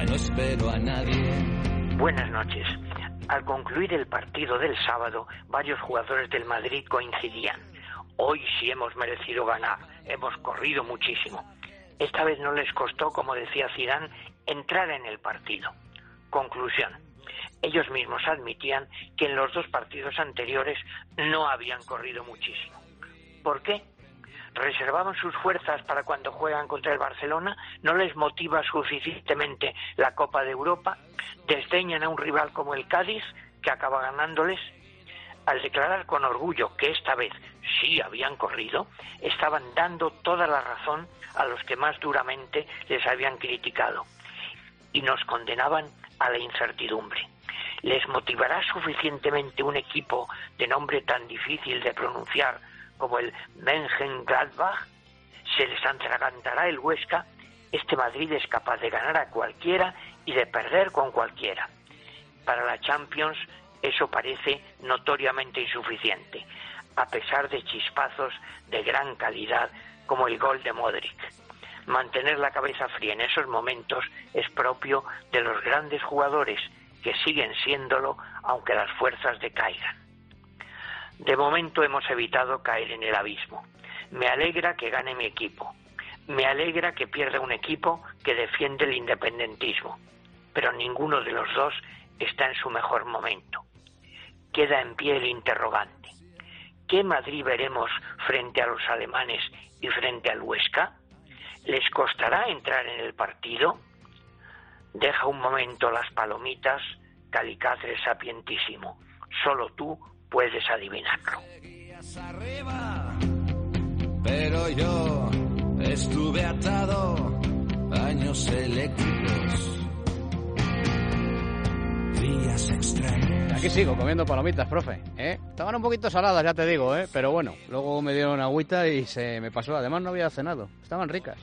No espero a nadie. Buenas noches. Al concluir el partido del sábado, varios jugadores del Madrid coincidían. Hoy sí hemos merecido ganar, hemos corrido muchísimo. Esta vez no les costó, como decía Zidane, entrar en el partido. Conclusión. Ellos mismos admitían que en los dos partidos anteriores no habían corrido muchísimo. ¿Por qué? Reservaban sus fuerzas para cuando juegan contra el Barcelona, no les motiva suficientemente la Copa de Europa, desdeñan a un rival como el Cádiz, que acaba ganándoles. Al declarar con orgullo que esta vez sí habían corrido, estaban dando toda la razón a los que más duramente les habían criticado y nos condenaban a la incertidumbre. ¿Les motivará suficientemente un equipo de nombre tan difícil de pronunciar como el Mönchengladbach, se les atragantará el Huesca, este Madrid es capaz de ganar a cualquiera y de perder con cualquiera. Para la Champions eso parece notoriamente insuficiente, a pesar de chispazos de gran calidad como el gol de Modric. Mantener la cabeza fría en esos momentos es propio de los grandes jugadores que siguen siéndolo aunque las fuerzas decaigan. De momento hemos evitado caer en el abismo. Me alegra que gane mi equipo. Me alegra que pierda un equipo que defiende el independentismo. Pero ninguno de los dos está en su mejor momento. Queda en pie el interrogante. ¿Qué Madrid veremos frente a los alemanes y frente al Huesca? ¿Les costará entrar en el partido? Deja un momento las palomitas, calicatre sapientísimo. Solo tú puedes adivinarlo. Pero yo estuve atado años eléctricos. Días extraños. Aquí sigo comiendo palomitas, profe. ¿eh? Estaban un poquito saladas, ya te digo, ¿eh? pero bueno, luego me dieron agüita y se me pasó. Además no había cenado. Estaban ricas.